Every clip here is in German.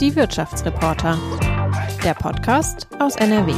Die Wirtschaftsreporter. Der Podcast aus NRW.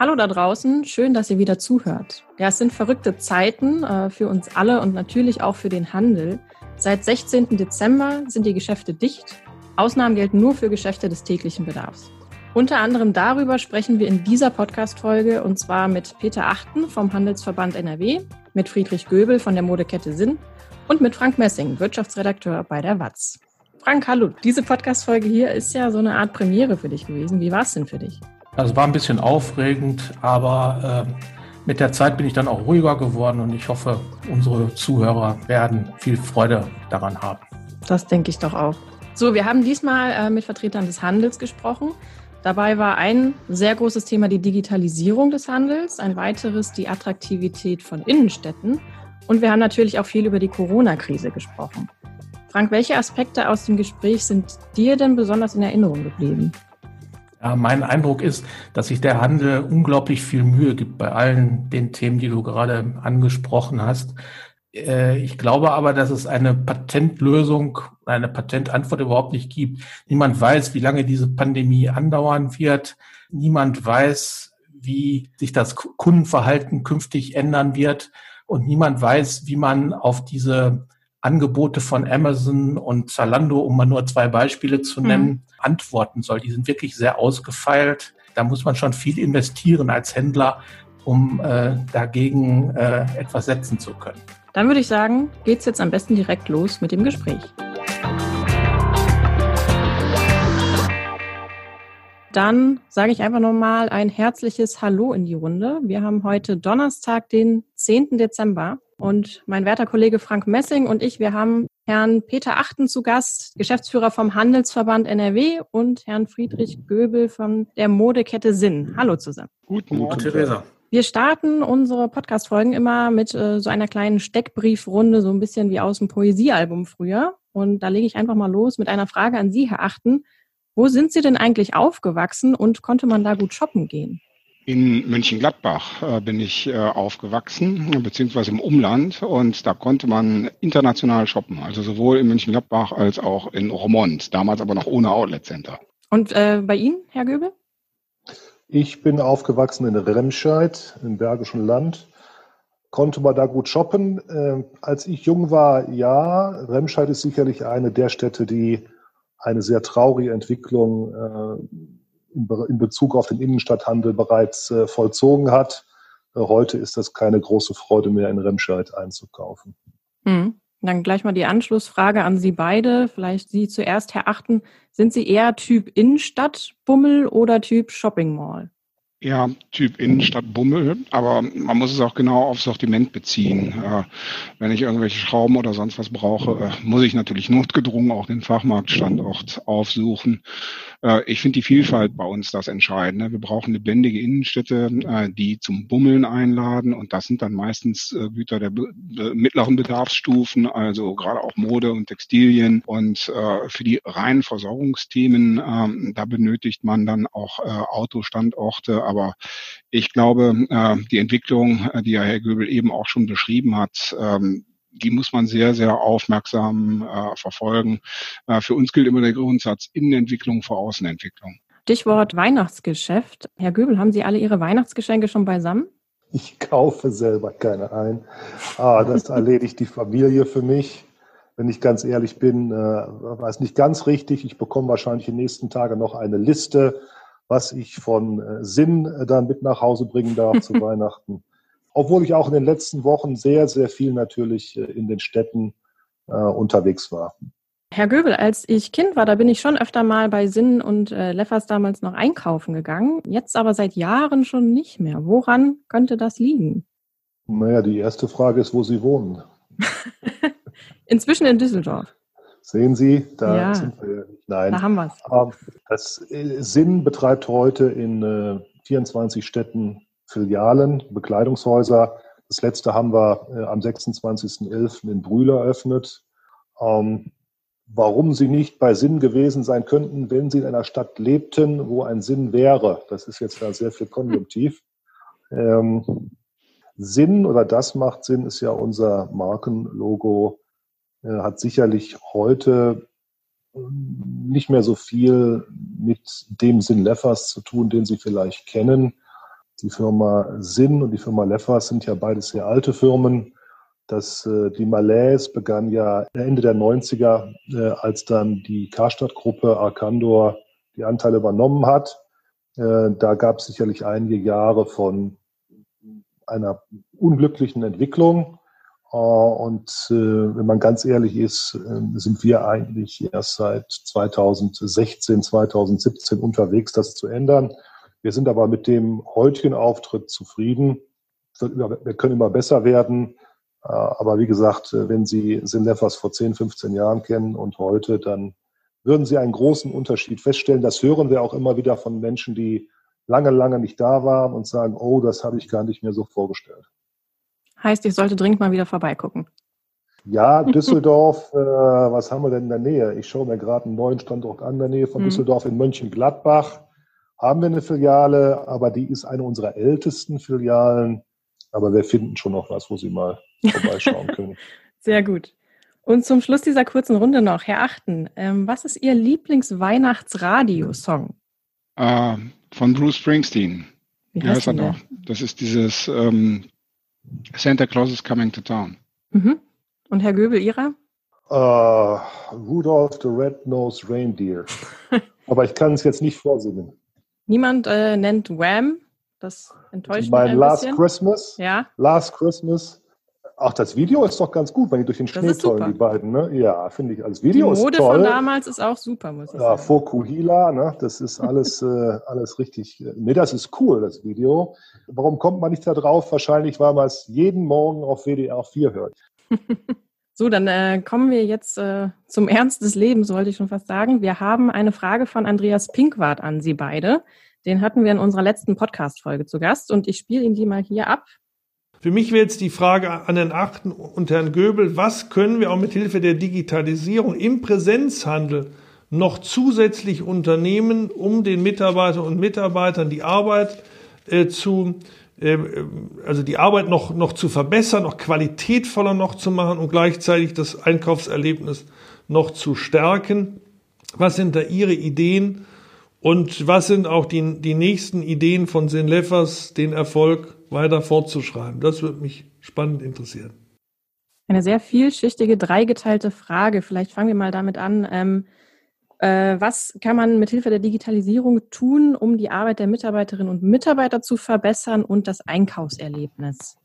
Hallo da draußen, schön, dass ihr wieder zuhört. Ja, es sind verrückte Zeiten äh, für uns alle und natürlich auch für den Handel. Seit 16. Dezember sind die Geschäfte dicht. Ausnahmen gelten nur für Geschäfte des täglichen Bedarfs. Unter anderem darüber sprechen wir in dieser Podcast-Folge und zwar mit Peter Achten vom Handelsverband NRW, mit Friedrich Göbel von der Modekette Sinn und mit Frank Messing, Wirtschaftsredakteur bei der WAZ. Frank, hallo. Diese Podcast-Folge hier ist ja so eine Art Premiere für dich gewesen. Wie war es denn für dich? Also war ein bisschen aufregend, aber äh, mit der Zeit bin ich dann auch ruhiger geworden und ich hoffe, unsere Zuhörer werden viel Freude daran haben. Das denke ich doch auch. So, wir haben diesmal äh, mit Vertretern des Handels gesprochen. Dabei war ein sehr großes Thema die Digitalisierung des Handels, ein weiteres die Attraktivität von Innenstädten und wir haben natürlich auch viel über die Corona-Krise gesprochen. Frank, welche Aspekte aus dem Gespräch sind dir denn besonders in Erinnerung geblieben? Ja, mein Eindruck ist, dass sich der Handel unglaublich viel Mühe gibt bei allen den Themen, die du gerade angesprochen hast. Äh, ich glaube aber, dass es eine Patentlösung, eine Patentantwort überhaupt nicht gibt. Niemand weiß, wie lange diese Pandemie andauern wird. Niemand weiß, wie sich das Kundenverhalten künftig ändern wird. Und niemand weiß, wie man auf diese Angebote von Amazon und Zalando, um mal nur zwei Beispiele zu nennen, mhm. antworten soll. Die sind wirklich sehr ausgefeilt. Da muss man schon viel investieren als Händler, um äh, dagegen äh, etwas setzen zu können. Dann würde ich sagen, geht's jetzt am besten direkt los mit dem Gespräch. Dann sage ich einfach nochmal ein herzliches Hallo in die Runde. Wir haben heute Donnerstag, den 10. Dezember. Und mein werter Kollege Frank Messing und ich, wir haben Herrn Peter Achten zu Gast, Geschäftsführer vom Handelsverband NRW und Herrn Friedrich Göbel von der Modekette Sinn. Hallo zusammen. Guten Morgen, Theresa. Wir starten unsere Podcast-Folgen immer mit äh, so einer kleinen Steckbriefrunde, so ein bisschen wie aus dem Poesiealbum früher. Und da lege ich einfach mal los mit einer Frage an Sie, Herr Achten. Wo sind Sie denn eigentlich aufgewachsen und konnte man da gut shoppen gehen? In Mönchengladbach äh, bin ich äh, aufgewachsen, beziehungsweise im Umland. Und da konnte man international shoppen. Also sowohl in Mönchengladbach als auch in Romont. Damals aber noch ohne Outlet Center. Und äh, bei Ihnen, Herr Göbel? Ich bin aufgewachsen in Remscheid im Bergischen Land. Konnte man da gut shoppen? Äh, als ich jung war, ja. Remscheid ist sicherlich eine der Städte, die eine sehr traurige Entwicklung äh, in Bezug auf den Innenstadthandel bereits äh, vollzogen hat. Äh, heute ist das keine große Freude mehr, in Remscheid einzukaufen. Hm. Dann gleich mal die Anschlussfrage an Sie beide. Vielleicht Sie zuerst, Herr Achten. Sind Sie eher Typ Innenstadtbummel oder Typ Shopping Mall? Ja, Typ Innenstadt Bummel, aber man muss es auch genau aufs Sortiment beziehen. Äh, wenn ich irgendwelche Schrauben oder sonst was brauche, äh, muss ich natürlich notgedrungen auch den Fachmarktstandort aufsuchen. Äh, ich finde die Vielfalt bei uns das Entscheidende. Wir brauchen lebendige Innenstädte, die zum Bummeln einladen und das sind dann meistens Güter der mittleren Bedarfsstufen, also gerade auch Mode und Textilien und für die reinen Versorgungsthemen, ähm, da benötigt man dann auch Autostandorte, aber ich glaube, die Entwicklung, die ja Herr Göbel eben auch schon beschrieben hat, ähm, die muss man sehr, sehr aufmerksam äh, verfolgen. Äh, für uns gilt immer der Grundsatz Innenentwicklung vor Außenentwicklung. Stichwort Weihnachtsgeschäft. Herr Göbel, haben Sie alle Ihre Weihnachtsgeschenke schon beisammen? Ich kaufe selber keine ein. Ah, das erledigt die Familie für mich. Wenn ich ganz ehrlich bin, äh, war es nicht ganz richtig. Ich bekomme wahrscheinlich in den nächsten Tagen noch eine Liste, was ich von äh, Sinn äh, dann mit nach Hause bringen darf zu Weihnachten. Obwohl ich auch in den letzten Wochen sehr, sehr viel natürlich äh, in den Städten äh, unterwegs war. Herr Göbel, als ich Kind war, da bin ich schon öfter mal bei Sinn und äh, Leffers damals noch einkaufen gegangen. Jetzt aber seit Jahren schon nicht mehr. Woran könnte das liegen? Naja, die erste Frage ist, wo Sie wohnen. Inzwischen in Düsseldorf. Sehen Sie, da ja, sind wir. Nein. Da haben wir es. Das äh, Sinn betreibt heute in äh, 24 Städten Filialen, Bekleidungshäuser. Das letzte haben wir äh, am 26.11. in Brühl eröffnet. Ähm, warum sie nicht bei Sinn gewesen sein könnten, wenn sie in einer Stadt lebten, wo ein Sinn wäre. Das ist jetzt ja sehr viel Konjunktiv. Ähm, Sinn oder das macht Sinn ist ja unser Markenlogo, äh, hat sicherlich heute nicht mehr so viel mit dem Sinn Leffers zu tun, den Sie vielleicht kennen. Die Firma Sinn und die Firma Leffers sind ja beides sehr alte Firmen. Das, äh, die Malaise begann ja Ende der 90er, äh, als dann die Karstadt-Gruppe Arcandor die Anteile übernommen hat. Äh, da gab es sicherlich einige Jahre von einer unglücklichen Entwicklung. Und wenn man ganz ehrlich ist, sind wir eigentlich erst seit 2016, 2017 unterwegs, das zu ändern. Wir sind aber mit dem heutigen Auftritt zufrieden. Wir können immer besser werden. Äh, aber wie gesagt, äh, wenn Sie Sinleffers vor 10, 15 Jahren kennen und heute, dann würden Sie einen großen Unterschied feststellen. Das hören wir auch immer wieder von Menschen, die lange, lange nicht da waren und sagen, oh, das habe ich gar nicht mehr so vorgestellt. Heißt, ich sollte dringend mal wieder vorbeigucken. Ja, Düsseldorf, äh, was haben wir denn in der Nähe? Ich schaue mir gerade einen neuen Standort an, in der Nähe von mhm. Düsseldorf in Mönchengladbach. Haben wir eine Filiale, aber die ist eine unserer ältesten Filialen. Aber wir finden schon noch was, wo Sie mal vorbeischauen können. Sehr gut. Und zum Schluss dieser kurzen Runde noch, Herr Achten, ähm, was ist Ihr Lieblingsweihnachtsradio-Song? Äh, von Bruce Springsteen. Wie, Wie heißt er noch? Das ist dieses ähm, Santa Claus is Coming to Town. Mhm. Und Herr Göbel, Ihrer? Uh, Rudolph the Red-Nosed Reindeer. Aber ich kann es jetzt nicht vorsingen. Niemand äh, nennt Wham? Das enttäuscht mein mich ein Last bisschen. Christmas. Ja. Last Christmas. Ach, das Video ist doch ganz gut, wenn die durch den Schnee tollen, die beiden. Ne? Ja, finde ich. Als Video die Mode ist toll. von damals ist auch super, muss ich ja, sagen. Fokuhila, ne? das ist alles, äh, alles richtig. Ne, das ist cool, das Video. Warum kommt man nicht da drauf? Wahrscheinlich, weil man es jeden Morgen auf WDR 4 hört. so, dann äh, kommen wir jetzt äh, zum Ernst des Lebens, wollte ich schon fast sagen. Wir haben eine Frage von Andreas Pinkwart an Sie beide. Den hatten wir in unserer letzten Podcast-Folge zu Gast und ich spiele ihn die mal hier ab. Für mich wäre jetzt die Frage an Herrn Achten und Herrn Göbel, was können wir auch mit Hilfe der Digitalisierung im Präsenzhandel noch zusätzlich unternehmen, um den Mitarbeitern und Mitarbeitern die Arbeit äh, zu äh, also die Arbeit noch, noch zu verbessern, noch qualitätvoller noch zu machen und gleichzeitig das Einkaufserlebnis noch zu stärken. Was sind da Ihre Ideen? Und was sind auch die, die nächsten Ideen von Sin Leffers, den Erfolg weiter fortzuschreiben? Das würde mich spannend interessieren. Eine sehr vielschichtige, dreigeteilte Frage. Vielleicht fangen wir mal damit an. Ähm, äh, was kann man mit Hilfe der Digitalisierung tun, um die Arbeit der Mitarbeiterinnen und Mitarbeiter zu verbessern und das Einkaufserlebnis?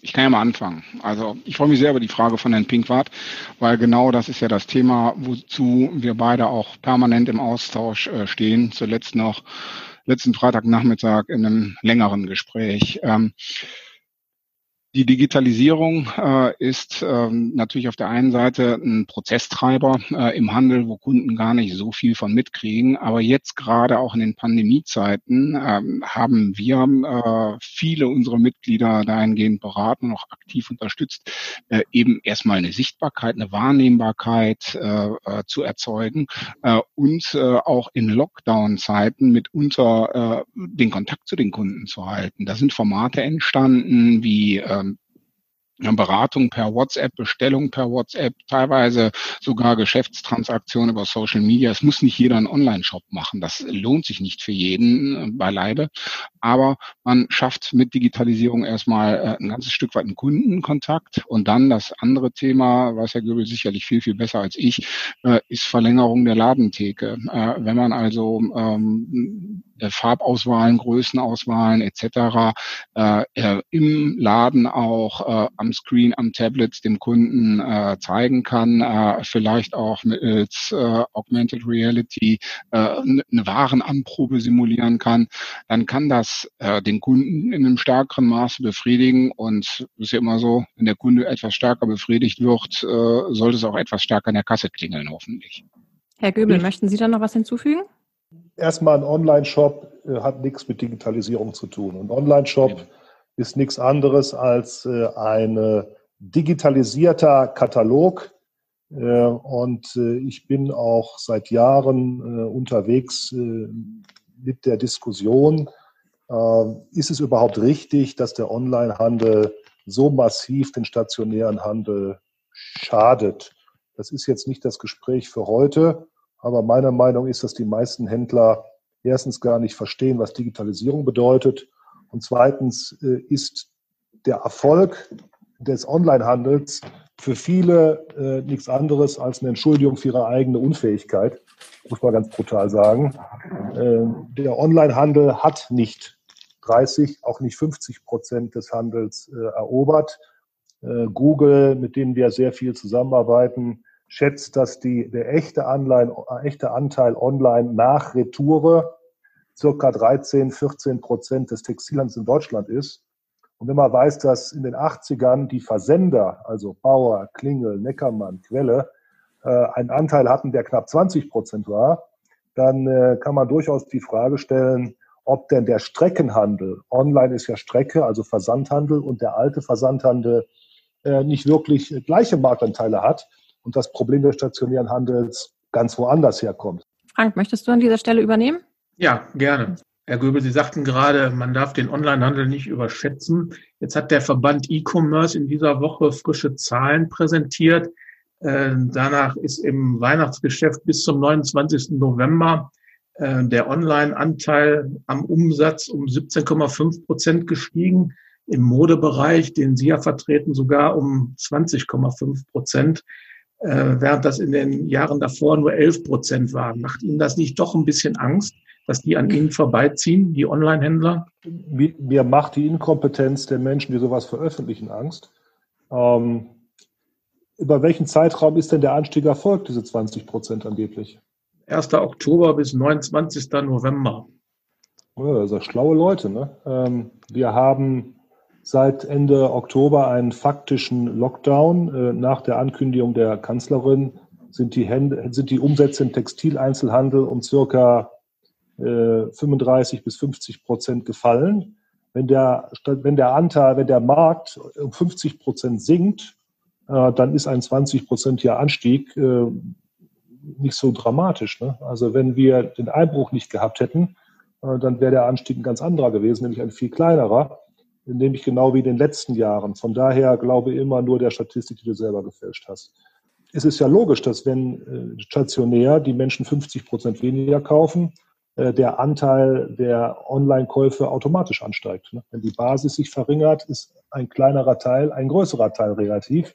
Ich kann ja mal anfangen. Also ich freue mich sehr über die Frage von Herrn Pinkwart, weil genau das ist ja das Thema, wozu wir beide auch permanent im Austausch äh, stehen. Zuletzt noch letzten Freitagnachmittag in einem längeren Gespräch. Ähm, die Digitalisierung äh, ist ähm, natürlich auf der einen Seite ein Prozesstreiber äh, im Handel, wo Kunden gar nicht so viel von mitkriegen. Aber jetzt gerade auch in den Pandemiezeiten ähm, haben wir äh, viele unserer Mitglieder dahingehend beraten und auch aktiv unterstützt, äh, eben erstmal eine Sichtbarkeit, eine Wahrnehmbarkeit äh, äh, zu erzeugen und auch in Lockdown-Zeiten mitunter den Kontakt zu den Kunden zu halten. Da sind Formate entstanden wie äh, Beratung per WhatsApp, Bestellung per WhatsApp, teilweise sogar Geschäftstransaktionen über Social Media. Es muss nicht jeder einen Online-Shop machen. Das lohnt sich nicht für jeden äh, beileibe. Aber man schafft mit Digitalisierung erstmal äh, ein ganzes Stück weit einen Kundenkontakt. Und dann das andere Thema, weiß Herr Göbel sicherlich viel, viel besser als ich, äh, ist Verlängerung der Ladentheke. Wenn man also ähm, Farbauswahlen, Größenauswahlen etc. Äh, im Laden auch am Screen, am Tablet dem Kunden äh, zeigen kann, äh, vielleicht auch mittels äh, Augmented Reality äh, eine Warenanprobe simulieren kann, dann kann das äh, den Kunden in einem stärkeren Maße befriedigen und es ist ja immer so, wenn der Kunde etwas stärker befriedigt wird, äh, sollte es auch etwas stärker in der Kasse klingeln, hoffentlich. Herr Göbel, möchten Sie da noch was hinzufügen? Erstmal ein Online-Shop äh, hat nichts mit Digitalisierung zu tun. Ein Online-Shop ja. Ist nichts anderes als äh, ein digitalisierter Katalog, Äh, und äh, ich bin auch seit Jahren äh, unterwegs mit der Diskussion, ist es überhaupt richtig, dass der Onlinehandel so massiv den stationären Handel schadet? Das ist jetzt nicht das Gespräch für heute, aber meine Meinung ist, dass die meisten Händler erstens gar nicht verstehen, was Digitalisierung bedeutet und zweitens ist der Erfolg des Onlinehandels für viele äh, nichts anderes als eine Entschuldigung für ihre eigene Unfähigkeit, muss man ganz brutal sagen. Äh, der Onlinehandel hat nicht 30, auch nicht 50 Prozent des Handels äh, erobert. Äh, Google, mit denen wir sehr viel zusammenarbeiten, schätzt, dass die, der echte, Anleihen, echte Anteil online nach Retoure circa 13, 14 Prozent des Textilhandels in Deutschland ist. Und wenn man weiß, dass in den 80ern die Versender, also Bauer, Klingel, Neckermann, Quelle, äh, einen Anteil hatten, der knapp 20 Prozent war, dann äh, kann man durchaus die Frage stellen, ob denn der Streckenhandel, online ist ja Strecke, also Versandhandel und der alte Versandhandel äh, nicht wirklich gleiche Marktanteile hat und das Problem des stationären Handels ganz woanders herkommt. Frank, möchtest du an dieser Stelle übernehmen? Ja, gerne. Herr Göbel, Sie sagten gerade, man darf den Onlinehandel nicht überschätzen. Jetzt hat der Verband E-Commerce in dieser Woche frische Zahlen präsentiert. Äh, danach ist im Weihnachtsgeschäft bis zum 29. November äh, der Online-Anteil am Umsatz um 17,5 Prozent gestiegen. Im Modebereich, den Sie ja vertreten, sogar um 20,5 Prozent, äh, während das in den Jahren davor nur 11 Prozent waren. Macht Ihnen das nicht doch ein bisschen Angst? Dass die an ihnen vorbeiziehen, die Online-Händler? Mir macht die Inkompetenz der Menschen, die sowas veröffentlichen, Angst. Ähm, über welchen Zeitraum ist denn der Anstieg erfolgt, diese 20 Prozent angeblich? 1. Oktober bis 29. November. Ja, das sind schlaue Leute. Ne? Ähm, wir haben seit Ende Oktober einen faktischen Lockdown. Äh, nach der Ankündigung der Kanzlerin sind die, Hände, sind die Umsätze im Textileinzelhandel um circa 35 äh, bis 50 Prozent gefallen. Wenn der, wenn der Anteil, wenn der Markt um 50 Prozent sinkt, äh, dann ist ein 20 prozentiger Anstieg äh, nicht so dramatisch. Ne? Also wenn wir den Einbruch nicht gehabt hätten, dann wäre der Anstieg ein ganz anderer gewesen, nämlich ein viel kleinerer, nämlich genau wie in den letzten Jahren. Von daher glaube ich immer nur der Statistik, die du selber gefälscht hast. Es ist ja logisch, dass wenn stationär die Menschen 50 Prozent weniger kaufen, der Anteil der Online-Käufe automatisch ansteigt. Ne? Wenn die Basis sich verringert, ist ein kleinerer Teil ein größerer Teil relativ.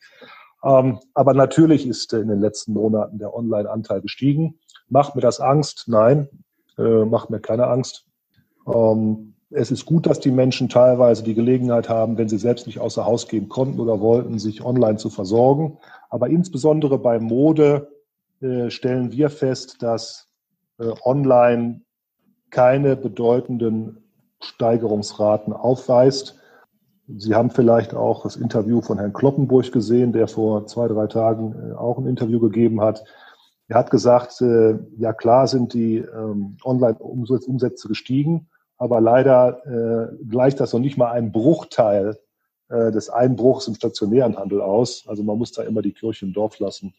Ähm, aber natürlich ist in den letzten Monaten der Online-Anteil gestiegen. Macht mir das Angst? Nein, äh, macht mir keine Angst. Ähm, es ist gut, dass die Menschen teilweise die Gelegenheit haben, wenn sie selbst nicht außer Haus gehen konnten oder wollten, sich online zu versorgen. Aber insbesondere bei Mode äh, stellen wir fest, dass online keine bedeutenden Steigerungsraten aufweist. Sie haben vielleicht auch das Interview von Herrn Kloppenburg gesehen, der vor zwei, drei Tagen äh, auch ein Interview gegeben hat. Er hat gesagt, äh, ja klar sind die ähm, Online-Umsätze gestiegen, aber leider äh, gleicht das noch nicht mal einen Bruchteil des Einbruchs im stationären Handel aus. Also man muss da immer die Kirche im Dorf lassen.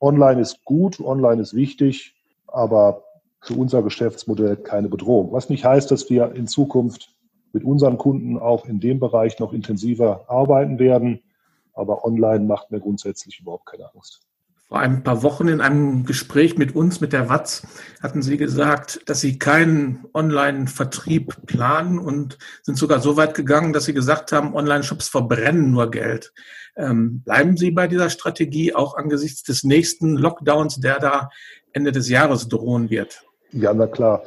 Online ist gut, online ist wichtig, aber für unser Geschäftsmodell keine Bedrohung. Was nicht heißt, dass wir in Zukunft mit unseren Kunden auch in dem Bereich noch intensiver arbeiten werden. Aber online macht mir grundsätzlich überhaupt keine Angst. Vor ein paar Wochen in einem Gespräch mit uns, mit der Watz, hatten Sie gesagt, dass Sie keinen Online-Vertrieb planen und sind sogar so weit gegangen, dass Sie gesagt haben, Online-Shops verbrennen nur Geld. Ähm, bleiben Sie bei dieser Strategie auch angesichts des nächsten Lockdowns, der da Ende des Jahres drohen wird? Ja, na klar.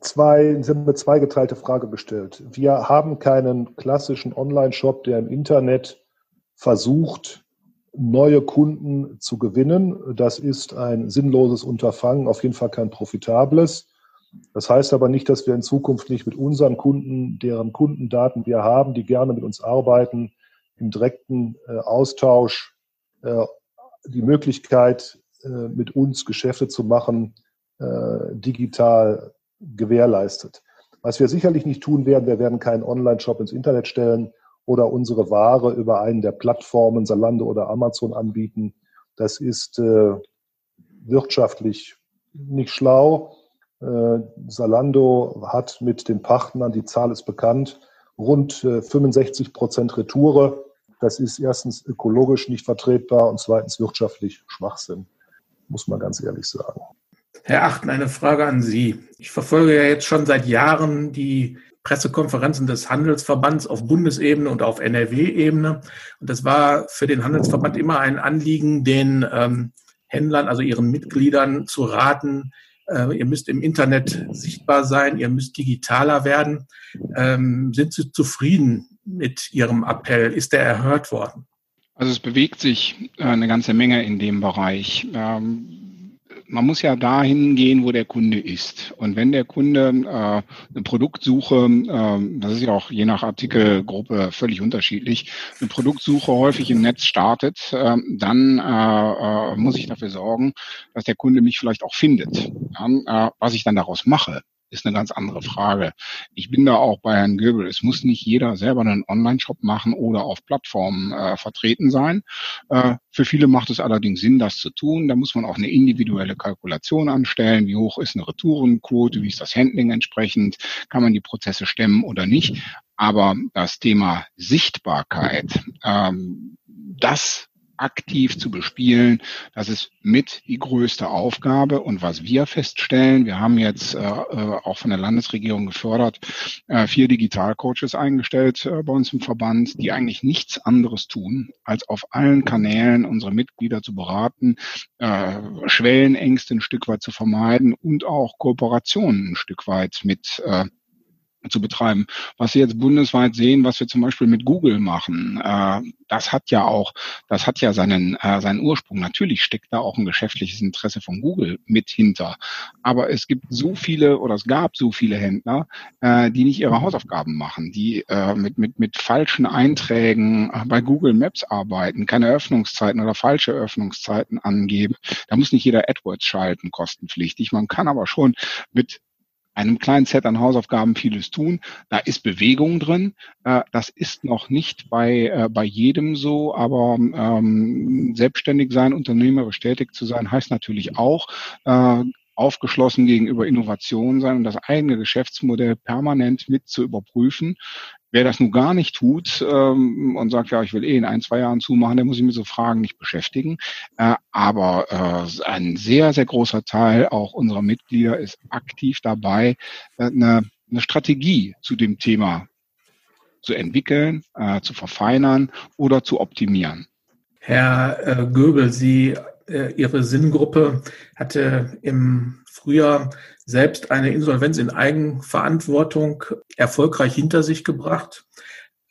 Zwei, haben eine zweigeteilte Frage gestellt. Wir haben keinen klassischen Online-Shop, der im Internet versucht, neue Kunden zu gewinnen. Das ist ein sinnloses Unterfangen, auf jeden Fall kein profitables. Das heißt aber nicht, dass wir in Zukunft nicht mit unseren Kunden, deren Kundendaten wir haben, die gerne mit uns arbeiten, im direkten äh, Austausch äh, die Möglichkeit, äh, mit uns Geschäfte zu machen, äh, digital gewährleistet. Was wir sicherlich nicht tun werden, wir werden keinen Online-Shop ins Internet stellen oder unsere Ware über einen der Plattformen, Salando oder Amazon anbieten. Das ist äh, wirtschaftlich nicht schlau. Äh, Salando hat mit den Partnern, die Zahl ist bekannt, rund äh, 65 Prozent Retoure. Das ist erstens ökologisch nicht vertretbar und zweitens wirtschaftlich Schwachsinn, muss man ganz ehrlich sagen. Herr Achten, eine Frage an Sie. Ich verfolge ja jetzt schon seit Jahren die Pressekonferenzen des Handelsverbands auf Bundesebene und auf NRW-Ebene. Und das war für den Handelsverband immer ein Anliegen, den ähm, Händlern, also ihren Mitgliedern zu raten, äh, ihr müsst im Internet sichtbar sein, ihr müsst digitaler werden. Ähm, sind Sie zufrieden mit Ihrem Appell? Ist der erhört worden? Also es bewegt sich äh, eine ganze Menge in dem Bereich. Ähm, man muss ja dahin gehen, wo der Kunde ist. Und wenn der Kunde äh, eine Produktsuche, äh, das ist ja auch je nach Artikelgruppe völlig unterschiedlich, eine Produktsuche häufig im Netz startet, äh, dann äh, äh, muss ich dafür sorgen, dass der Kunde mich vielleicht auch findet. Ja, äh, was ich dann daraus mache, ist eine ganz andere Frage. Ich bin da auch bei Herrn Göbel. Es muss nicht jeder selber einen Online-Shop machen oder auf Plattformen äh, vertreten sein. Äh, für viele macht es allerdings Sinn, das zu tun. Da muss man auch eine individuelle Kalkulation anstellen. Wie hoch ist eine Retourenquote? Wie ist das Handling entsprechend? Kann man die Prozesse stemmen oder nicht? Aber das Thema Sichtbarkeit, ähm, das aktiv zu bespielen. Das ist mit die größte Aufgabe. Und was wir feststellen, wir haben jetzt äh, äh, auch von der Landesregierung gefördert, äh, vier Digitalcoaches eingestellt äh, bei uns im Verband, die eigentlich nichts anderes tun, als auf allen Kanälen unsere Mitglieder zu beraten, äh, Schwellenängste ein Stück weit zu vermeiden und auch Kooperationen ein Stück weit mit äh, zu betreiben. Was Sie jetzt bundesweit sehen, was wir zum Beispiel mit Google machen, äh, das hat ja auch, das hat ja seinen, äh, seinen Ursprung. Natürlich steckt da auch ein geschäftliches Interesse von Google mit hinter. Aber es gibt so viele oder es gab so viele Händler, äh, die nicht ihre Hausaufgaben machen, die äh, mit, mit, mit falschen Einträgen äh, bei Google Maps arbeiten, keine Öffnungszeiten oder falsche Öffnungszeiten angeben. Da muss nicht jeder AdWords schalten, kostenpflichtig. Man kann aber schon mit einem kleinen Set an Hausaufgaben vieles tun. Da ist Bewegung drin. Äh, das ist noch nicht bei, äh, bei jedem so, aber ähm, selbstständig sein, unternehmerisch tätig zu sein, heißt natürlich auch, äh, aufgeschlossen gegenüber Innovation sein und das eigene Geschäftsmodell permanent mit zu überprüfen. Wer das nun gar nicht tut ähm, und sagt, ja, ich will eh in ein, zwei Jahren zumachen, der muss sich mit so Fragen nicht beschäftigen. Äh, aber äh, ein sehr, sehr großer Teil auch unserer Mitglieder ist aktiv dabei, äh, eine, eine Strategie zu dem Thema zu entwickeln, äh, zu verfeinern oder zu optimieren. Herr äh, Göbel, Sie äh, ihre Sinngruppe hatte im Frühjahr selbst eine Insolvenz in Eigenverantwortung erfolgreich hinter sich gebracht.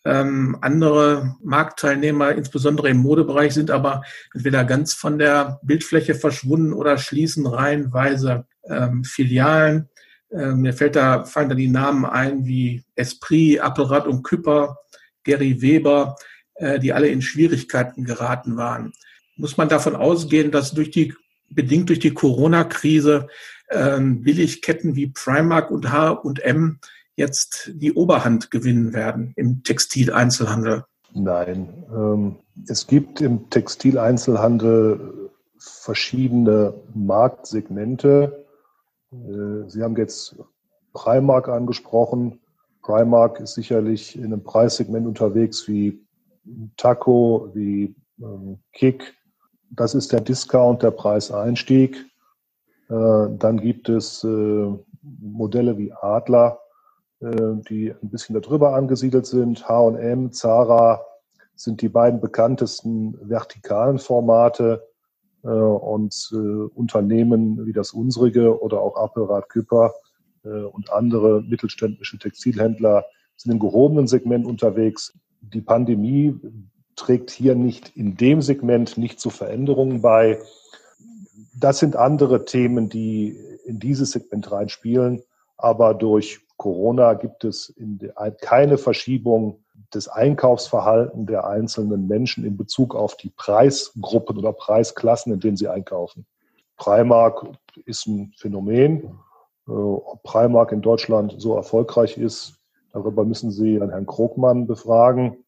Ähm, andere Marktteilnehmer, insbesondere im Modebereich, sind aber entweder ganz von der Bildfläche verschwunden oder schließen reihenweise ähm, Filialen. Ähm, mir fällt da, fallen da die Namen ein wie Esprit, Appelrad und Küpper, Gary Weber, äh, die alle in Schwierigkeiten geraten waren muss man davon ausgehen, dass durch die, bedingt durch die Corona-Krise, ähm, Billigketten wie Primark und H&M jetzt die Oberhand gewinnen werden im Textileinzelhandel? Nein, ähm, es gibt im Textileinzelhandel verschiedene Marktsegmente. Äh, Sie haben jetzt Primark angesprochen. Primark ist sicherlich in einem Preissegment unterwegs wie Taco, wie ähm, Kick, das ist der Discount, der Preiseinstieg. Äh, dann gibt es äh, Modelle wie Adler, äh, die ein bisschen darüber angesiedelt sind. H&M, Zara sind die beiden bekanntesten vertikalen Formate und Unternehmen wie das unsrige oder auch Appelrad Küpper und andere mittelständische Textilhändler sind im gehobenen Segment unterwegs. Die Pandemie trägt hier nicht in dem Segment nicht zu Veränderungen bei. Das sind andere Themen, die in dieses Segment reinspielen. Aber durch Corona gibt es keine Verschiebung des Einkaufsverhaltens der einzelnen Menschen in Bezug auf die Preisgruppen oder Preisklassen, in denen sie einkaufen. Primark ist ein Phänomen. Äh, ob Primark in Deutschland so erfolgreich ist, darüber müssen Sie Herrn Krogmann befragen.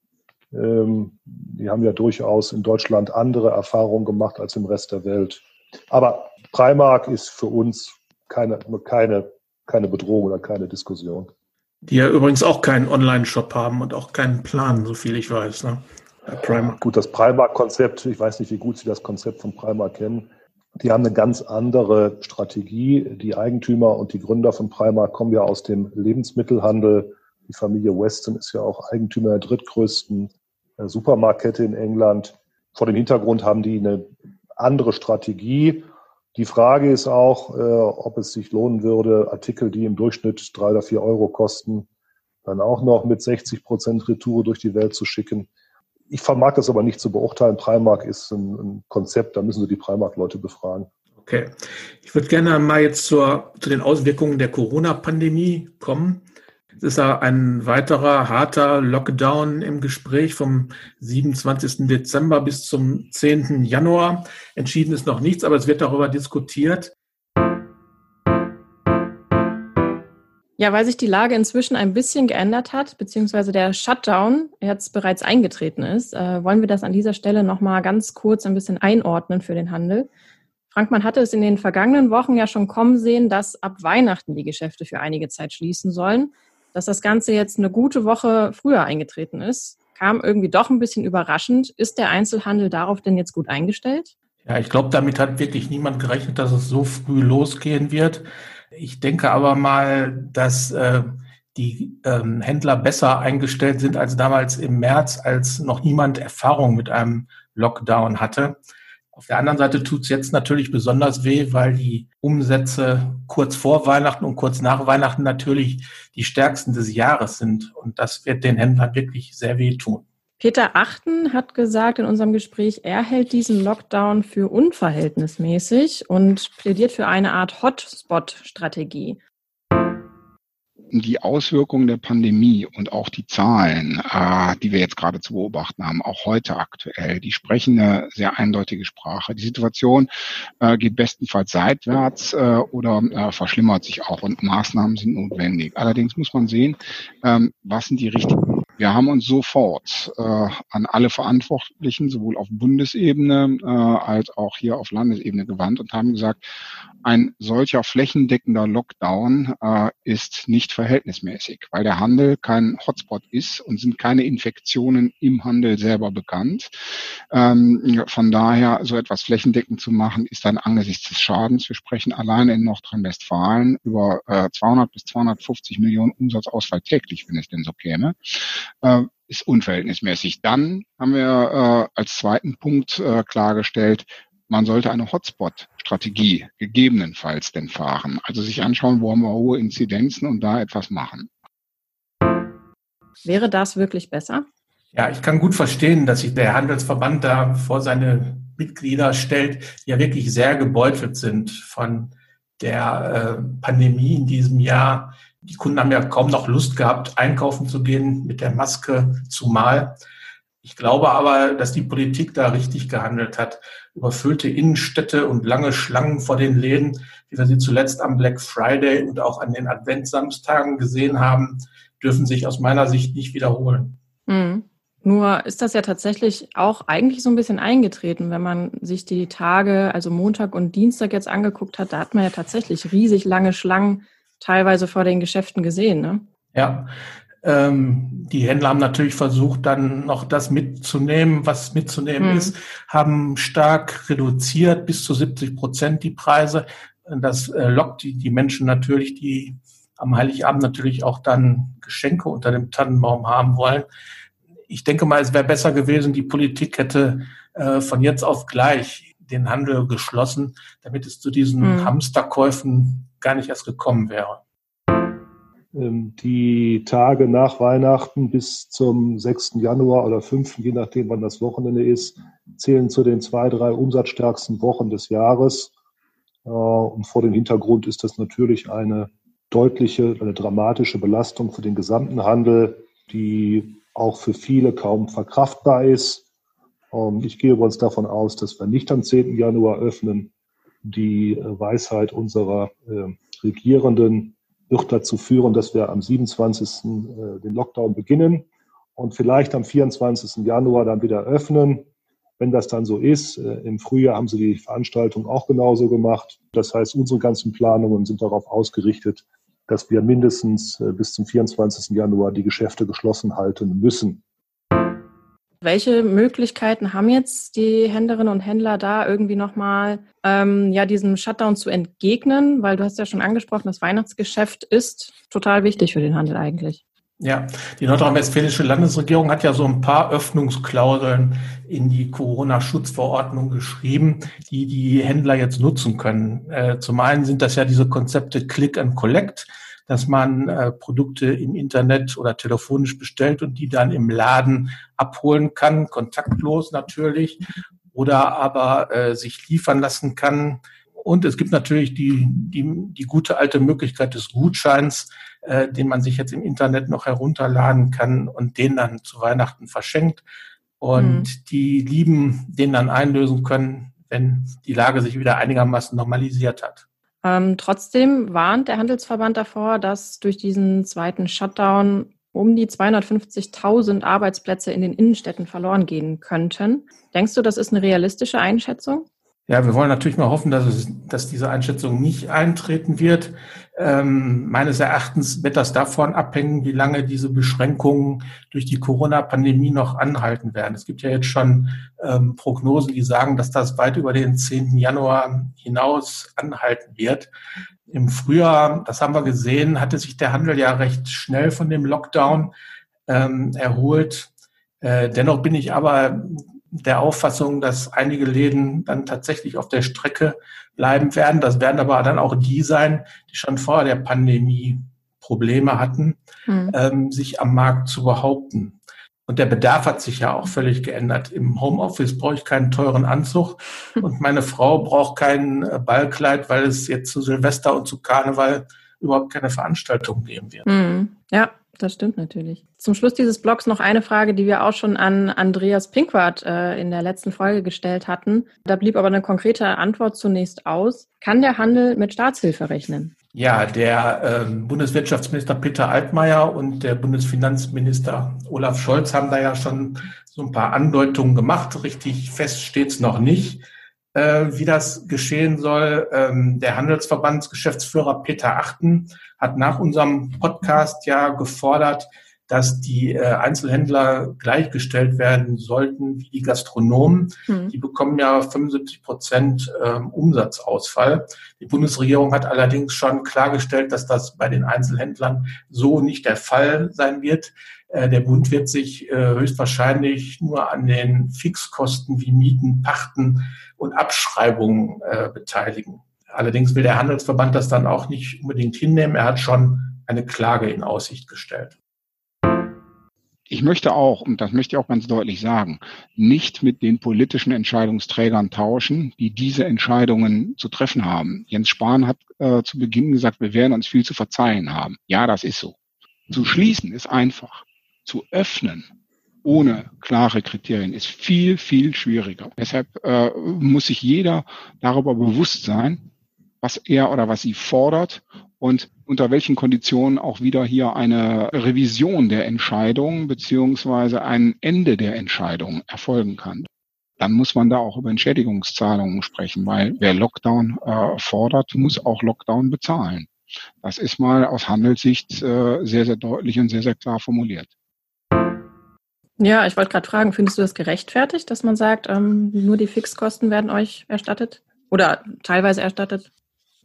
Ähm, die haben ja durchaus in Deutschland andere Erfahrungen gemacht als im Rest der Welt. Aber Primark ist für uns keine, keine, keine Bedrohung oder keine Diskussion. Die ja übrigens auch keinen Online-Shop haben und auch keinen Plan, so viel ich weiß. Ne? Primark. Gut, das Primark-Konzept, ich weiß nicht, wie gut Sie das Konzept von Primark kennen. Die haben eine ganz andere Strategie. Die Eigentümer und die Gründer von Primark kommen ja aus dem Lebensmittelhandel. Die Familie Weston ist ja auch Eigentümer der drittgrößten äh, Supermarktkette in England. Vor dem Hintergrund haben die eine andere Strategie. Die Frage ist auch, äh, ob es sich lohnen würde, Artikel, die im Durchschnitt drei oder vier Euro kosten, dann auch noch mit 60 Prozent Retour durch die Welt zu schicken. Ich vermag das aber nicht zu beurteilen. Primark ist ein, Konzept, da müssen Sie die Primark-Leute befragen. Okay. Ich würde gerne mal jetzt zur, zu den Auswirkungen der Corona-Pandemie kommen. Es ist ja ein weiterer harter Lockdown im Gespräch vom 27. Dezember bis zum 10. Januar. Entschieden ist noch nichts, aber es wird darüber diskutiert. Ja, weil sich die Lage inzwischen ein bisschen geändert hat, beziehungsweise der Shutdown jetzt bereits eingetreten ist, äh, wollen wir das an dieser Stelle nochmal ganz kurz ein bisschen einordnen für den Handel. Frank, man hatte es in den vergangenen Wochen ja schon kommen sehen, dass ab Weihnachten die Geschäfte für einige Zeit schließen sollen. Dass das Ganze jetzt eine gute Woche früher eingetreten ist, kam irgendwie doch ein bisschen überraschend. Ist der Einzelhandel darauf denn jetzt gut eingestellt? Ja, ich glaube, damit hat wirklich niemand gerechnet, dass es so früh losgehen wird. Ich denke aber mal, dass äh, die ähm, Händler besser eingestellt sind als damals im März, als noch niemand Erfahrung mit einem Lockdown hatte. Auf der anderen Seite tut es jetzt natürlich besonders weh, weil die Umsätze kurz vor Weihnachten und kurz nach Weihnachten natürlich die stärksten des Jahres sind. Und das wird den Händlern wirklich sehr weh tun. Peter Achten hat gesagt in unserem Gespräch, er hält diesen Lockdown für unverhältnismäßig und plädiert für eine Art Hotspot-Strategie die Auswirkungen der Pandemie und auch die Zahlen, äh, die wir jetzt gerade zu beobachten haben, auch heute aktuell, die sprechen eine sehr eindeutige Sprache. Die Situation äh, geht bestenfalls seitwärts äh, oder verschlimmert sich auch und Maßnahmen sind notwendig. Allerdings muss man sehen, ähm, was sind die richtigen wir haben uns sofort an alle Verantwortlichen, sowohl auf Bundesebene als auch hier auf Landesebene gewandt und haben gesagt, ein solcher flächendeckender Lockdown äh, ist nicht verhältnismäßig, weil der Handel kein Hotspot ist und sind keine Infektionen im Handel selber bekannt. Ähm, von daher, so etwas flächendeckend zu machen, ist dann angesichts des Schadens. Wir sprechen allein in Nordrhein-Westfalen über äh, 200 bis 250 Millionen Umsatzausfall täglich, wenn es denn so käme äh, ist unverhältnismäßig. Dann haben wir äh, als zweiten Punkt äh, klargestellt, man sollte eine Hotspot-Strategie gegebenenfalls denn fahren. Also sich anschauen, wo haben wir hohe Inzidenzen und da etwas machen. Wäre das wirklich besser? Ja, ich kann gut verstehen, dass sich der Handelsverband da vor seine Mitglieder stellt, die ja wirklich sehr gebeutelt sind von der äh, Pandemie in diesem Jahr, die Kunden haben ja kaum noch Lust gehabt, einkaufen zu gehen mit der Maske zumal. Ich glaube aber, dass die Politik da richtig gehandelt hat. Überfüllte Innenstädte und lange Schlangen vor den Läden, wie wir sie zuletzt am Black Friday und auch an den Adventssamstagen gesehen haben, dürfen sich aus meiner Sicht nicht wiederholen. Mhm. Nur ist das ja tatsächlich auch eigentlich so ein bisschen eingetreten, wenn man sich die Tage, also Montag und Dienstag jetzt angeguckt hat, da hat man ja tatsächlich riesig lange Schlangen teilweise vor den Geschäften gesehen. Ne? Ja, ähm, die Händler haben natürlich versucht, dann noch das mitzunehmen, was mitzunehmen mhm. ist, haben stark reduziert, bis zu 70 Prozent die Preise. Das äh, lockt die, die Menschen natürlich, die am Heiligabend natürlich auch dann Geschenke unter dem Tannenbaum haben wollen. Ich denke mal, es wäre besser gewesen, die Politik hätte äh, von jetzt auf gleich den Handel geschlossen, damit es zu diesen mhm. Hamsterkäufen gar nicht erst gekommen wäre. Ähm, die Tage nach Weihnachten bis zum 6. Januar oder 5., je nachdem, wann das Wochenende ist, zählen zu den zwei, drei umsatzstärksten Wochen des Jahres. Äh, und vor dem Hintergrund ist das natürlich eine deutliche, eine dramatische Belastung für den gesamten Handel, die auch für viele kaum verkraftbar ist. Ähm, ich gehe übrigens davon aus, dass wir nicht am 10. Januar öffnen, die äh, Weisheit unserer äh, Regierenden wird dazu führen, dass wir am 27. Äh, den Lockdown beginnen und vielleicht am 24. Januar dann wieder öffnen. Wenn das dann so ist, äh, im Frühjahr haben sie die Veranstaltung auch genauso gemacht. Das heißt, unsere ganzen Planungen sind darauf ausgerichtet, dass wir mindestens äh, bis zum 24. Januar die Geschäfte geschlossen halten müssen. Welche Möglichkeiten haben jetzt die Händlerinnen und Händler da irgendwie nochmal ähm, ja, diesem Shutdown zu entgegnen? Weil du hast ja schon angesprochen, das Weihnachtsgeschäft ist total wichtig für den Handel eigentlich. Ja, die nordrhein-westfälische Landesregierung hat ja so ein paar Öffnungsklauseln in die Corona-Schutzverordnung geschrieben, die die Händler jetzt nutzen können. Äh, zum einen sind das ja diese Konzepte Click and Collect dass man äh, Produkte im Internet oder telefonisch bestellt und die dann im Laden abholen kann, kontaktlos natürlich, oder aber äh, sich liefern lassen kann. Und es gibt natürlich die, die, die gute alte Möglichkeit des Gutscheins, äh, den man sich jetzt im Internet noch herunterladen kann und den dann zu Weihnachten verschenkt. Und mhm. die Lieben den dann einlösen können, wenn die Lage sich wieder einigermaßen normalisiert hat. Ähm, trotzdem warnt der Handelsverband davor, dass durch diesen zweiten Shutdown um die 250.000 Arbeitsplätze in den Innenstädten verloren gehen könnten. Denkst du, das ist eine realistische Einschätzung? Ja, wir wollen natürlich mal hoffen, dass, es, dass diese Einschätzung nicht eintreten wird. Ähm, meines Erachtens wird das davon abhängen, wie lange diese Beschränkungen durch die Corona-Pandemie noch anhalten werden. Es gibt ja jetzt schon ähm, Prognosen, die sagen, dass das weit über den 10. Januar hinaus anhalten wird. Im Frühjahr, das haben wir gesehen, hatte sich der Handel ja recht schnell von dem Lockdown ähm, erholt. Äh, dennoch bin ich aber der Auffassung, dass einige Läden dann tatsächlich auf der Strecke bleiben werden. Das werden aber dann auch die sein, die schon vor der Pandemie Probleme hatten, mhm. ähm, sich am Markt zu behaupten. Und der Bedarf hat sich ja auch völlig geändert. Im Homeoffice brauche ich keinen teuren Anzug und meine Frau braucht kein äh, Ballkleid, weil es jetzt zu Silvester und zu Karneval überhaupt keine Veranstaltung geben wird. Mhm. Ja, das stimmt natürlich. Zum Schluss dieses Blogs noch eine Frage, die wir auch schon an Andreas Pinkwart äh, in der letzten Folge gestellt hatten. Da blieb aber eine konkrete Antwort zunächst aus. Kann der Handel mit Staatshilfe rechnen? Ja, der äh, Bundeswirtschaftsminister Peter Altmaier und der Bundesfinanzminister Olaf Scholz haben da ja schon so ein paar Andeutungen gemacht. Richtig fest steht es noch nicht äh, wie das geschehen soll. Ähm, der Handelsverbandsgeschäftsführer Peter Achten hat nach unserem Podcast ja gefordert, dass die äh, Einzelhändler gleichgestellt werden sollten wie die Gastronomen. Hm. Die bekommen ja 75 Prozent ähm, Umsatzausfall. Die Bundesregierung hat allerdings schon klargestellt, dass das bei den Einzelhändlern so nicht der Fall sein wird. Äh, der Bund wird sich äh, höchstwahrscheinlich nur an den Fixkosten wie Mieten, Pachten und Abschreibungen äh, beteiligen. Allerdings will der Handelsverband das dann auch nicht unbedingt hinnehmen. Er hat schon eine Klage in Aussicht gestellt. Ich möchte auch, und das möchte ich auch ganz deutlich sagen, nicht mit den politischen Entscheidungsträgern tauschen, die diese Entscheidungen zu treffen haben. Jens Spahn hat äh, zu Beginn gesagt, wir werden uns viel zu verzeihen haben. Ja, das ist so. Zu schließen ist einfach. Zu öffnen ohne klare Kriterien ist viel, viel schwieriger. Deshalb äh, muss sich jeder darüber bewusst sein, was er oder was sie fordert und unter welchen Konditionen auch wieder hier eine Revision der Entscheidung beziehungsweise ein Ende der Entscheidung erfolgen kann. Dann muss man da auch über Entschädigungszahlungen sprechen, weil wer Lockdown äh, fordert, muss auch Lockdown bezahlen. Das ist mal aus Handelssicht äh, sehr, sehr deutlich und sehr, sehr klar formuliert. Ja, ich wollte gerade fragen, findest du das gerechtfertigt, dass man sagt, ähm, nur die Fixkosten werden euch erstattet oder teilweise erstattet?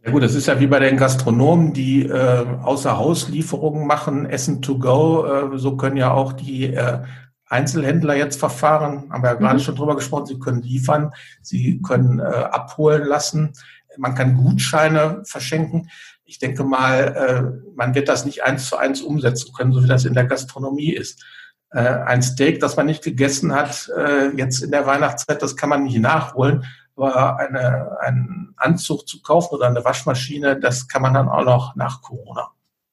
Ja gut, das ist ja wie bei den Gastronomen, die äh, Außerhauslieferungen machen, Essen to go. Äh, so können ja auch die äh, Einzelhändler jetzt verfahren. Haben wir ja gerade mhm. schon drüber gesprochen. Sie können liefern, sie können äh, abholen lassen. Man kann Gutscheine verschenken. Ich denke mal, äh, man wird das nicht eins zu eins umsetzen können, so wie das in der Gastronomie ist. Äh, ein Steak, das man nicht gegessen hat, äh, jetzt in der Weihnachtszeit, das kann man nicht nachholen. Aber eine, einen Anzug zu kaufen oder eine Waschmaschine, das kann man dann auch noch nach Corona.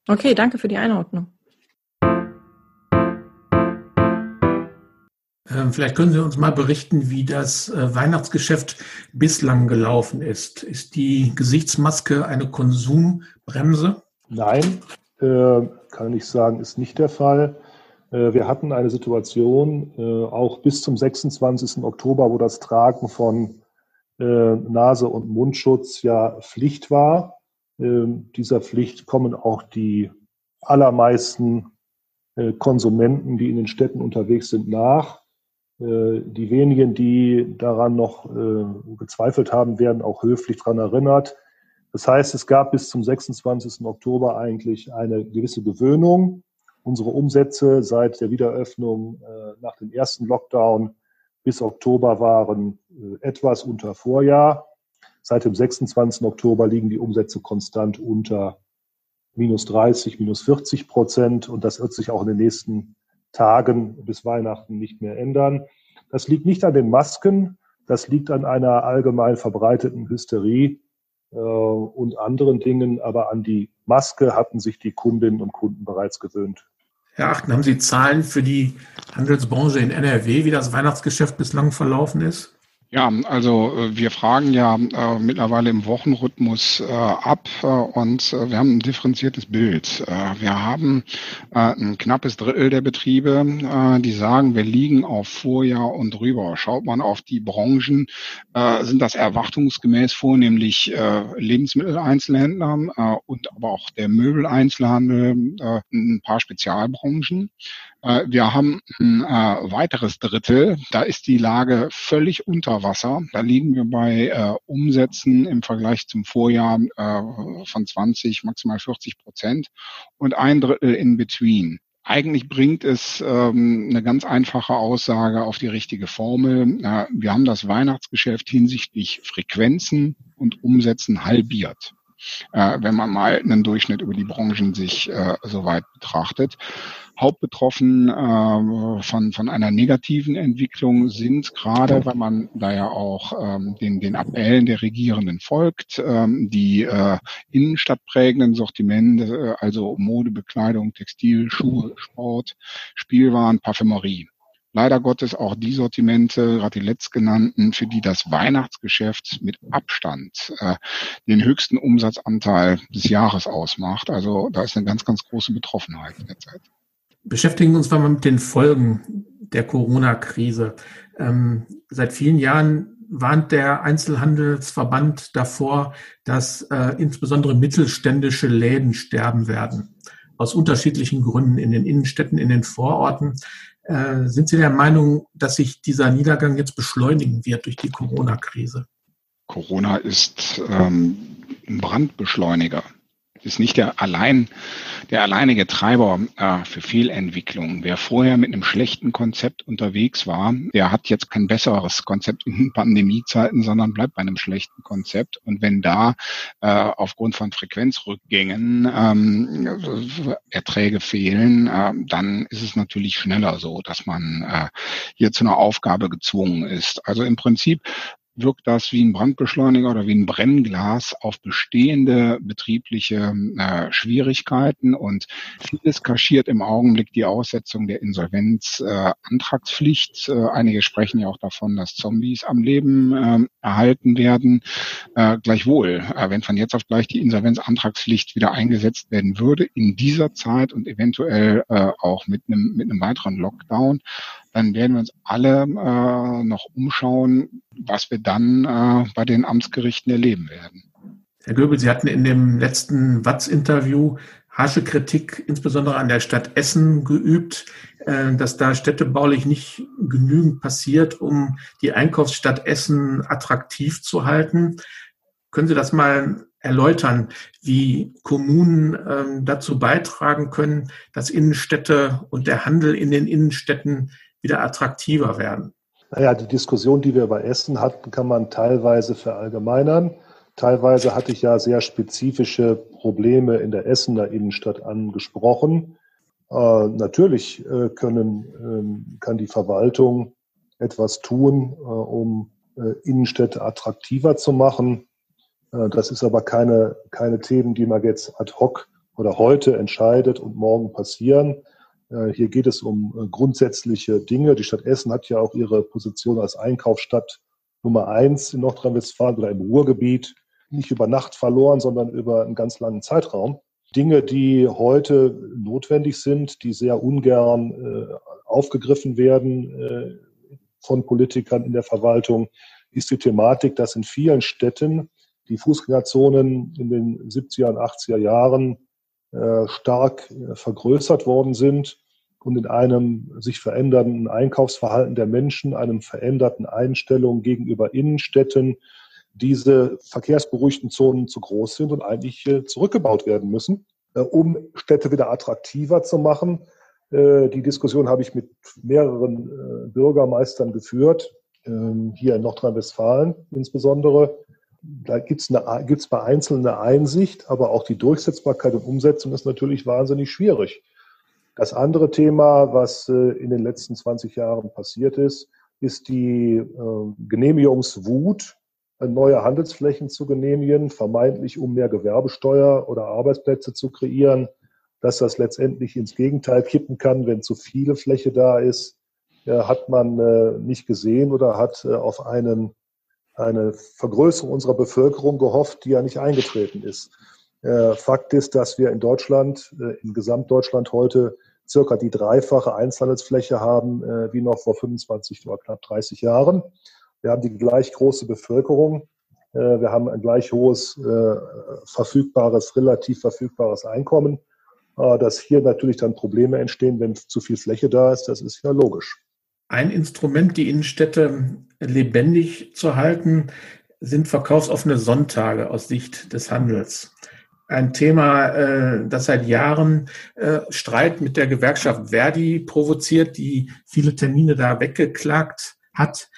Okay, danke für die Einordnung. Ähm, vielleicht können Sie uns mal berichten, wie das äh, Weihnachtsgeschäft bislang gelaufen ist. Ist die Gesichtsmaske eine Konsumbremse? Nein, äh, kann ich sagen, ist nicht der Fall. Äh, wir hatten eine Situation auch bis zum 26. Oktober, wo das Tragen von Nase- und Mundschutz ja Pflicht war. Ähm, dieser Pflicht kommen auch die allermeisten Konsumenten, die in den Städten unterwegs sind, nach. Die wenigen, die daran noch gezweifelt haben, werden auch höflich daran erinnert. Das heißt, es gab bis zum 26. Oktober eigentlich eine gewisse Gewöhnung. Unsere Umsätze seit der Wiederöffnung äh, nach dem ersten Lockdown bis Oktober waren äh, etwas unter Vorjahr. Seit dem 26. Oktober liegen die Umsätze konstant unter minus 30, minus 40 Prozent. Und das wird sich auch in den nächsten Tagen bis Weihnachten nicht mehr ändern. Das liegt nicht an den Masken. Das liegt an einer allgemein verbreiteten Hysterie äh, und anderen Dingen. Aber an die Maske hatten sich die Kundinnen und Kunden bereits gewöhnt. Herr Achten, haben Sie Zahlen für die Handelsbranche in NRW, wie das Weihnachtsgeschäft bislang verlaufen ist? Ja, also äh, wir fragen ja äh, mittlerweile im Wochenrhythmus äh, ab äh, und äh, wir haben ein differenziertes Bild. Äh, wir haben ein knappes Drittel der Betriebe, die sagen, wir liegen auf Vorjahr und drüber. Schaut man auf die Branchen, sind das erwartungsgemäß vornehmlich Lebensmitteleinzelhändler und aber auch der Möbeleinzelhandel, ein paar Spezialbranchen. Äh, wir haben ein äh, weiteres Drittel, da ist die Lage völlig unter Wasser. Da liegen wir bei äh, Umsätzen im Vergleich zum Vorjahr von 20, maximal 40 Prozent und ein Drittel in between. Eigentlich bringt es ähm, eine ganz einfache Aussage auf die richtige Formel. Wir haben das Weihnachtsgeschäft hinsichtlich Frequenzen und Umsätzen halbiert äh, wenn man mal einen Durchschnitt über die Branchen sich äh, soweit betrachtet. Hauptbetroffen äh, von, von einer negativen Entwicklung sind gerade, weil man da ja auch ähm, den, den Appellen der Regierenden folgt, ähm, die äh, innenstadtprägenden Sortimente, äh, also Mode, Bekleidung, Textil, Schuhe, Sport, Spielwaren, Parfümerie leider Gottes auch die Sortimente, gerade die letztgenannten, für die das Weihnachtsgeschäft mit Abstand äh, den höchsten Umsatzanteil des Jahres ausmacht. Also da ist eine ganz, ganz große Betroffenheit in der Zeit. Beschäftigen wir uns mal mit den Folgen der Corona-Krise. Ähm, seit vielen Jahren warnt der Einzelhandelsverband davor, dass äh, insbesondere mittelständische Läden sterben werden. Aus unterschiedlichen Gründen in den Innenstädten, in den Vororten. Äh, sind Sie der Meinung, dass sich dieser Niedergang jetzt beschleunigen wird durch die Corona-Krise? Corona ist ähm, ein Brandbeschleuniger ist nicht der allein der alleinige Treiber äh, für Fehlentwicklung. Wer vorher mit einem schlechten Konzept unterwegs war, der hat jetzt kein besseres Konzept in Pandemiezeiten, sondern bleibt bei einem schlechten Konzept. Und wenn da äh, aufgrund von Frequenzrückgängen ähm, Erträge fehlen, äh, dann ist es natürlich schneller so, dass man äh, hier zu einer Aufgabe gezwungen ist. Also im Prinzip wirkt das wie ein Brandbeschleuniger oder wie ein Brennglas auf bestehende betriebliche äh, Schwierigkeiten und vieles kaschiert im Augenblick die Aussetzung der Insolvenzantragspflicht. Äh, äh, einige sprechen ja auch davon, dass Zombies am Leben äh, erhalten werden. Äh, gleichwohl, äh, wenn von jetzt auf gleich die Insolvenzantragspflicht wieder eingesetzt werden würde, in dieser Zeit und eventuell äh, auch mit einem, mit einem weiteren Lockdown, dann werden wir uns alle äh, noch umschauen, was wir dann äh, bei den Amtsgerichten erleben werden. Herr Göbel, Sie hatten in dem letzten Watz-Interview harsche Kritik insbesondere an der Stadt Essen geübt, äh, dass da städtebaulich nicht genügend passiert, um die Einkaufsstadt Essen attraktiv zu halten. Können Sie das mal erläutern, wie Kommunen ähm, dazu beitragen können, dass Innenstädte und der Handel in den Innenstädten wieder attraktiver werden? Naja, die Diskussion, die wir bei Essen hatten, kann man teilweise verallgemeinern. Teilweise hatte ich ja sehr spezifische Probleme in der Essener Innenstadt angesprochen. Äh, natürlich äh, können, äh, kann die Verwaltung etwas tun, äh, um äh, Innenstädte attraktiver zu machen. Äh, das ist aber keine, keine Themen, die man jetzt ad hoc oder heute entscheidet und morgen passieren. Äh, hier geht es um äh, grundsätzliche Dinge. Die Stadt Essen hat ja auch ihre Position als Einkaufsstadt Nummer eins in Nordrhein-Westfalen oder im Ruhrgebiet nicht über Nacht verloren, sondern über einen ganz langen Zeitraum. Dinge, die heute notwendig sind, die sehr ungern äh, aufgegriffen werden äh, von Politikern in der Verwaltung, ist die Thematik, dass in vielen Städten die Fußgängerzonen in den 70er und 80er Jahren stark äh, vergrößert worden sind und in einem sich verändernden Einkaufsverhalten der Menschen, einem veränderten Einstellung gegenüber Innenstädten, diese verkehrsberuhigten Zonen zu groß sind und eigentlich äh, zurückgebaut werden müssen, um Städte wieder attraktiver zu machen. Die Diskussion habe ich mit mehreren Bürgermeistern geführt, ähm, hier in Nordrhein-Westfalen insbesondere. Da gibt es bei Einzelnen eine Einsicht, aber auch die Durchsetzbarkeit und Umsetzung ist natürlich wahnsinnig schwierig. Das andere Thema, was äh, in den letzten 20 Jahren passiert ist, ist die äh, Genehmigungswut, neue Handelsflächen zu genehmigen, vermeintlich um mehr Gewerbesteuer oder Arbeitsplätze zu kreieren, dass das letztendlich ins Gegenteil kippen kann, wenn zu viele Fläche da ist, hat man äh, nicht gesehen oder hat auf einen, eine Vergrößerung unserer Bevölkerung gehofft, die ja nicht eingetreten ist. Fakt ist, dass wir in Deutschland, in Gesamtdeutschland heute circa die dreifache Einzelhandelsfläche haben äh, wie noch vor 25 oder knapp 30 Jahren. Wir haben die gleich große Bevölkerung. Äh, wir haben ein gleich hohes äh, verfügbares, relativ verfügbares Einkommen. Äh, dass hier natürlich dann Probleme entstehen, wenn zu viel Fläche da ist, das ist ja logisch. Ein Instrument, die Innenstädte lebendig zu halten, sind verkaufsoffene Sonntage aus Sicht des Handels ein Thema, äh, das seit Jahren äh, Streit mit der Gewerkschaft Verdi provoziert, die viele Termine da weggeklagt hat.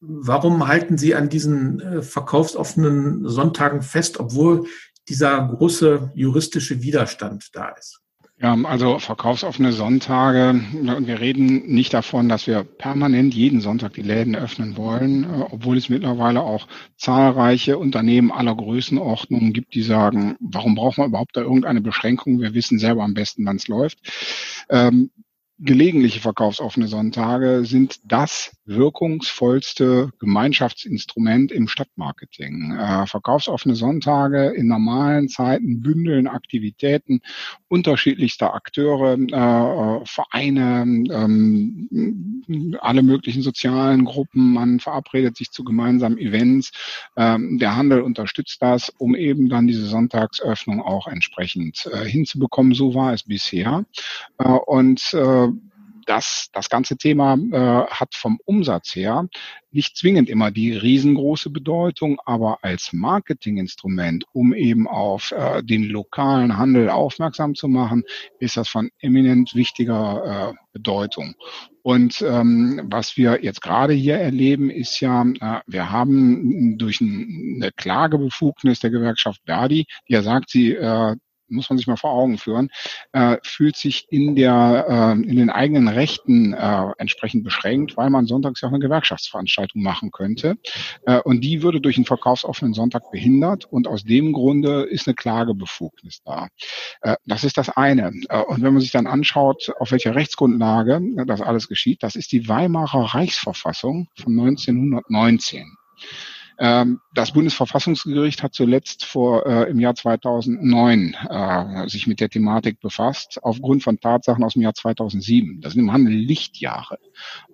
Warum halten Sie an diesen äh, verkaufsoffenen Sonntagen fest, obwohl dieser große juristische Widerstand da ist? Ja, also verkaufsoffene Sonntage. Wir reden nicht davon, dass wir permanent jeden Sonntag die Läden öffnen wollen, äh, obwohl es mittlerweile auch zahlreiche Unternehmen aller Größenordnungen gibt, die sagen, warum brauchen wir überhaupt da irgendeine Beschränkung? Wir wissen selber am besten, wann es läuft. Ähm, gelegentliche verkaufsoffene Sonntage sind das wirkungsvollste Gemeinschaftsinstrument im Stadtmarketing. Äh, verkaufsoffene Sonntage in normalen Zeiten bündeln Aktivitäten unterschiedlichster Akteure, äh, Vereine, ähm, alle möglichen sozialen Gruppen. Man verabredet sich zu gemeinsamen Events. Ähm, der Handel unterstützt das, um eben dann diese Sonntagsöffnung auch entsprechend äh, hinzubekommen. So war es bisher. Äh, und äh, das, das ganze Thema äh, hat vom Umsatz her nicht zwingend immer die riesengroße Bedeutung, aber als Marketinginstrument, um eben auf äh, den lokalen Handel aufmerksam zu machen, ist das von eminent wichtiger äh, Bedeutung. Und ähm, was wir jetzt gerade hier erleben, ist ja, äh, wir haben durch eine Klagebefugnis der Gewerkschaft Verdi, die ja sagt, sie äh, muss man sich mal vor Augen führen, äh, fühlt sich in der äh, in den eigenen Rechten äh, entsprechend beschränkt, weil man sonntags ja auch eine Gewerkschaftsveranstaltung machen könnte. Äh, und die würde durch einen verkaufsoffenen Sonntag behindert und aus dem Grunde ist eine Klagebefugnis da. Äh, das ist das eine. Äh, und wenn man sich dann anschaut, auf welcher Rechtsgrundlage das alles geschieht, das ist die Weimarer Reichsverfassung von 1919. Ähm, das Bundesverfassungsgericht hat zuletzt vor äh, im Jahr 2009 äh, sich mit der Thematik befasst, aufgrund von Tatsachen aus dem Jahr 2007. Das sind im Handel Lichtjahre.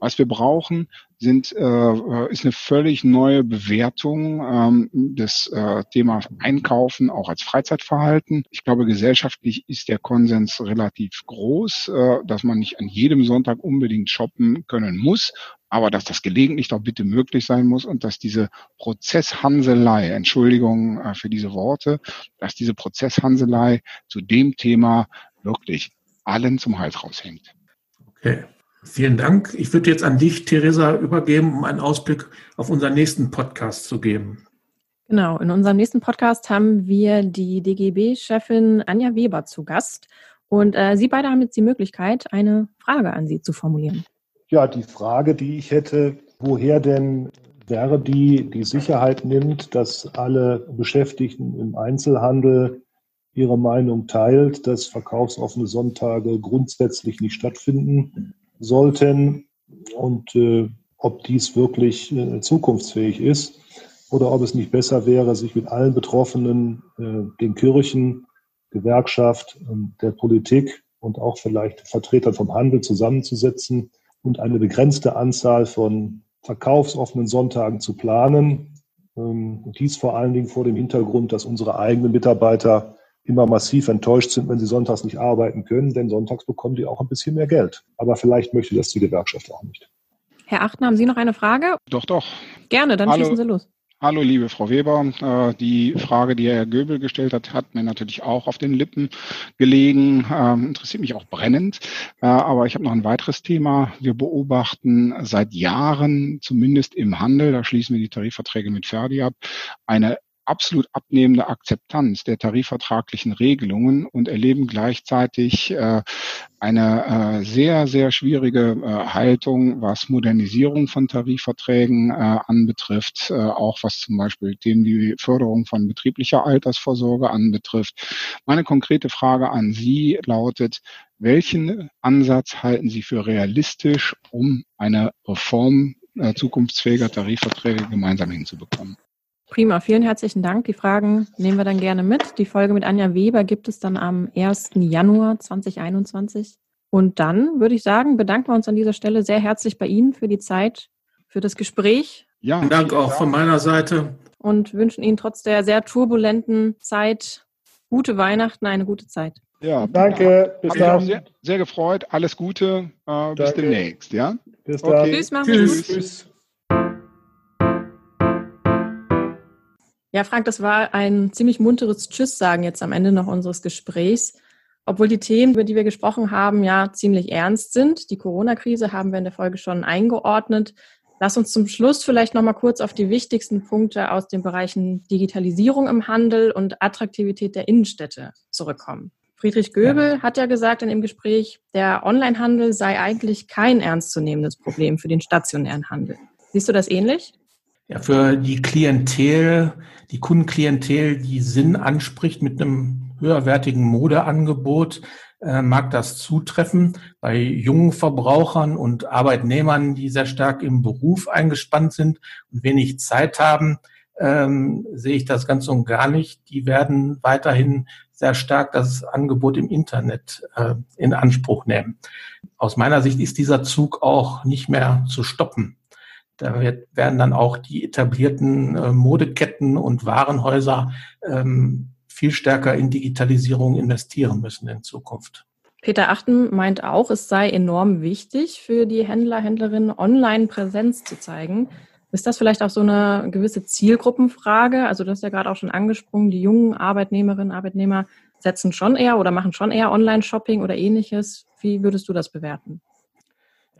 Was wir brauchen, sind, äh, ist eine völlig neue Bewertung ähm, des äh, Themas Einkaufen auch als Freizeitverhalten. Ich glaube, gesellschaftlich ist der Konsens relativ groß, äh, dass man nicht an jedem Sonntag unbedingt shoppen können muss, aber dass das gelegentlich doch bitte möglich sein muss und dass diese Prozesshanselei, Entschuldigung äh, für diese Worte, dass diese Prozesshanselei zu dem Thema wirklich allen zum Hals raushängt. Okay. Vielen Dank. Ich würde jetzt an dich, Theresa, übergeben, um einen Ausblick auf unseren nächsten Podcast zu geben. Genau, in unserem nächsten Podcast haben wir die DGB-Chefin Anja Weber zu Gast. Und äh, Sie beide haben jetzt die Möglichkeit, eine Frage an Sie zu formulieren. Ja, die Frage, die ich hätte, woher denn Verdi die Sicherheit nimmt, dass alle Beschäftigten im Einzelhandel ihre Meinung teilt, dass verkaufsoffene Sonntage grundsätzlich nicht stattfinden sollten und äh, ob dies wirklich äh, zukunftsfähig ist oder ob es nicht besser wäre, sich mit allen Betroffenen, äh, den Kirchen, Gewerkschaft, der Politik und auch vielleicht Vertretern vom Handel zusammenzusetzen und eine begrenzte Anzahl von verkaufsoffenen Sonntagen zu planen. Ähm, und dies vor allen Dingen vor dem Hintergrund, dass unsere eigenen Mitarbeiter immer massiv enttäuscht sind, wenn sie sonntags nicht arbeiten können, denn sonntags bekommen die auch ein bisschen mehr Geld. Aber vielleicht möchte das die Gewerkschaft auch nicht. Herr Achten, haben Sie noch eine Frage? Doch, doch. Gerne, dann Hallo. schießen Sie los. Hallo, liebe Frau Weber. Äh, die Frage, die Herr Göbel gestellt hat, hat mir natürlich auch auf den Lippen gelegen, ähm, interessiert mich auch brennend. Äh, aber ich habe noch ein weiteres Thema. Wir beobachten seit Jahren, zumindest im Handel, da schließen wir die Tarifverträge mit Ferdi ab, eine absolut abnehmende Akzeptanz der tarifvertraglichen Regelungen und erleben gleichzeitig äh, eine äh, sehr, sehr schwierige äh, Haltung, was Modernisierung von Tarifverträgen äh, anbetrifft, äh, auch was zum Beispiel Themen die Förderung von betrieblicher Altersvorsorge anbetrifft. Meine konkrete Frage an Sie lautet, welchen Ansatz halten Sie für realistisch, um eine Reform äh, zukunftsfähiger Tarifverträge gemeinsam hinzubekommen? Prima, vielen herzlichen Dank. Die Fragen nehmen wir dann gerne mit. Die Folge mit Anja Weber gibt es dann am 1. Januar 2021. Und dann würde ich sagen, bedanken wir uns an dieser Stelle sehr herzlich bei Ihnen für die Zeit, für das Gespräch. Ja, vielen Dank auch von meiner Seite. Und wünschen Ihnen trotz der sehr turbulenten Zeit gute Weihnachten, eine gute Zeit. Ja, danke. Bis dann. Sehr, sehr, gefreut. Alles Gute. Äh, bis demnächst. Ja. Bis dann. Okay. Tschüss, machen Tschüss. Tschüss. Ja, Frank, das war ein ziemlich munteres Tschüss sagen jetzt am Ende noch unseres Gesprächs. Obwohl die Themen, über die wir gesprochen haben, ja ziemlich ernst sind. Die Corona-Krise haben wir in der Folge schon eingeordnet. Lass uns zum Schluss vielleicht noch mal kurz auf die wichtigsten Punkte aus den Bereichen Digitalisierung im Handel und Attraktivität der Innenstädte zurückkommen. Friedrich Göbel ja. hat ja gesagt in dem Gespräch, der Onlinehandel sei eigentlich kein ernstzunehmendes Problem für den stationären Handel. Siehst du das ähnlich? Ja, für die Klientel, die Kundenklientel, die Sinn anspricht mit einem höherwertigen Modeangebot, äh, mag das zutreffen. Bei jungen Verbrauchern und Arbeitnehmern, die sehr stark im Beruf eingespannt sind und wenig Zeit haben, ähm, sehe ich das ganz und gar nicht. Die werden weiterhin sehr stark das Angebot im Internet äh, in Anspruch nehmen. Aus meiner Sicht ist dieser Zug auch nicht mehr zu stoppen. Da wird, werden dann auch die etablierten äh, Modeketten und Warenhäuser ähm, viel stärker in Digitalisierung investieren müssen in Zukunft. Peter Achten meint auch, es sei enorm wichtig für die Händler, Händlerinnen, online Präsenz zu zeigen. Ist das vielleicht auch so eine gewisse Zielgruppenfrage? Also du hast ja gerade auch schon angesprochen, die jungen Arbeitnehmerinnen, Arbeitnehmer setzen schon eher oder machen schon eher Online-Shopping oder ähnliches. Wie würdest du das bewerten?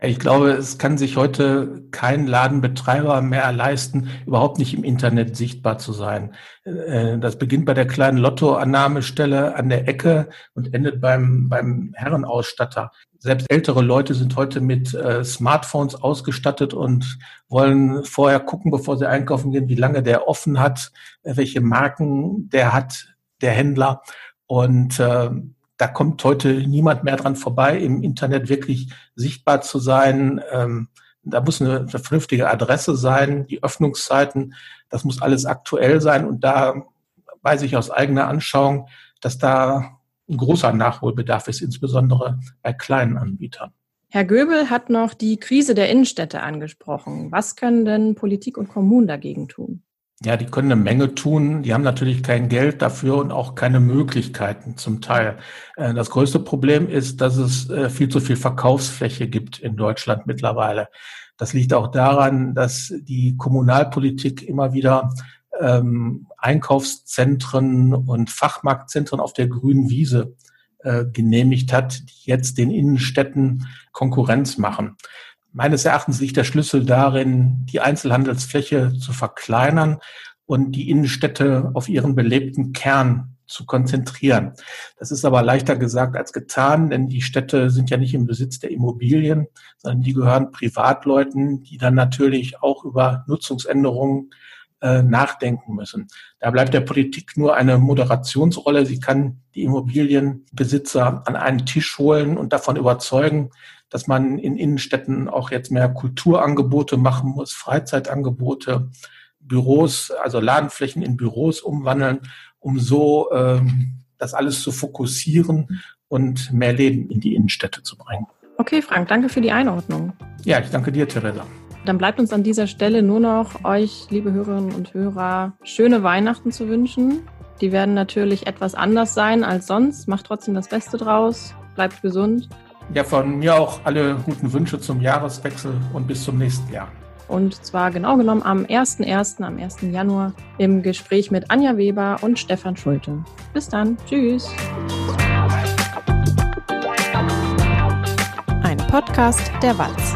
Ich glaube, es kann sich heute kein Ladenbetreiber mehr leisten, überhaupt nicht im Internet sichtbar zu sein. Äh, das beginnt bei der kleinen Lottoannahmestelle an der Ecke und endet beim, beim Herrenausstatter. Selbst ältere Leute sind heute mit äh, Smartphones ausgestattet und wollen vorher gucken, bevor sie einkaufen gehen, wie lange der offen hat, welche Marken der hat, der Händler. Und äh, da kommt heute niemand mehr dran vorbei, im Internet wirklich sichtbar zu sein. Ähm, da muss eine, eine, vernünftige Adresse sein, die Öffnungszeiten, das muss alles aktuell sein. Und da weiß ich aus eigener Anschauung, dass da ein großer Nachholbedarf ist, insbesondere bei kleinen Anbietern. Herr Göbel hat noch die Krise der Innenstädte angesprochen. Was können denn Politik und Kommunen dagegen tun? Ja, die können eine Menge tun. Die haben natürlich kein Geld dafür und auch keine Möglichkeiten zum Teil. Äh, das größte Problem ist, dass es äh, viel zu viel Verkaufsfläche gibt in Deutschland mittlerweile. Das liegt auch daran, dass die Kommunalpolitik immer wieder ähm, Einkaufszentren und Fachmarktzentren auf der grünen Wiese äh, genehmigt hat, die jetzt den Innenstädten Konkurrenz machen. Meines Erachtens liegt der Schlüssel darin, die Einzelhandelsfläche zu verkleinern und die Innenstädte auf ihren belebten Kern zu konzentrieren. Das ist aber leichter gesagt als getan, denn die Städte sind ja nicht im Besitz der Immobilien, sondern die gehören Privatleuten, die dann natürlich auch über Nutzungsänderungen äh, nachdenken müssen. Da bleibt der Politik nur eine Moderationsrolle. Sie kann die Immobilienbesitzer an einen Tisch holen und davon überzeugen, dass man in Innenstädten auch jetzt mehr Kulturangebote machen muss, Freizeitangebote, Büros, also Ladenflächen in Büros umwandeln, um so ähm, das alles zu fokussieren und mehr Leben in die Innenstädte zu bringen. Okay, Frank, danke für die Einordnung. Ja, ich danke dir, Theresa. Dann bleibt uns an dieser Stelle nur noch euch, liebe Hörerinnen und Hörer, schöne Weihnachten zu wünschen. Die werden natürlich etwas anders sein als sonst. Macht trotzdem das Beste draus. Bleibt gesund. Ja, von mir auch alle guten Wünsche zum Jahreswechsel und bis zum nächsten Jahr. Und zwar genau genommen am 1.1., am 1. Januar im Gespräch mit Anja Weber und Stefan Schulte. Bis dann. Tschüss. Ein Podcast der Walz.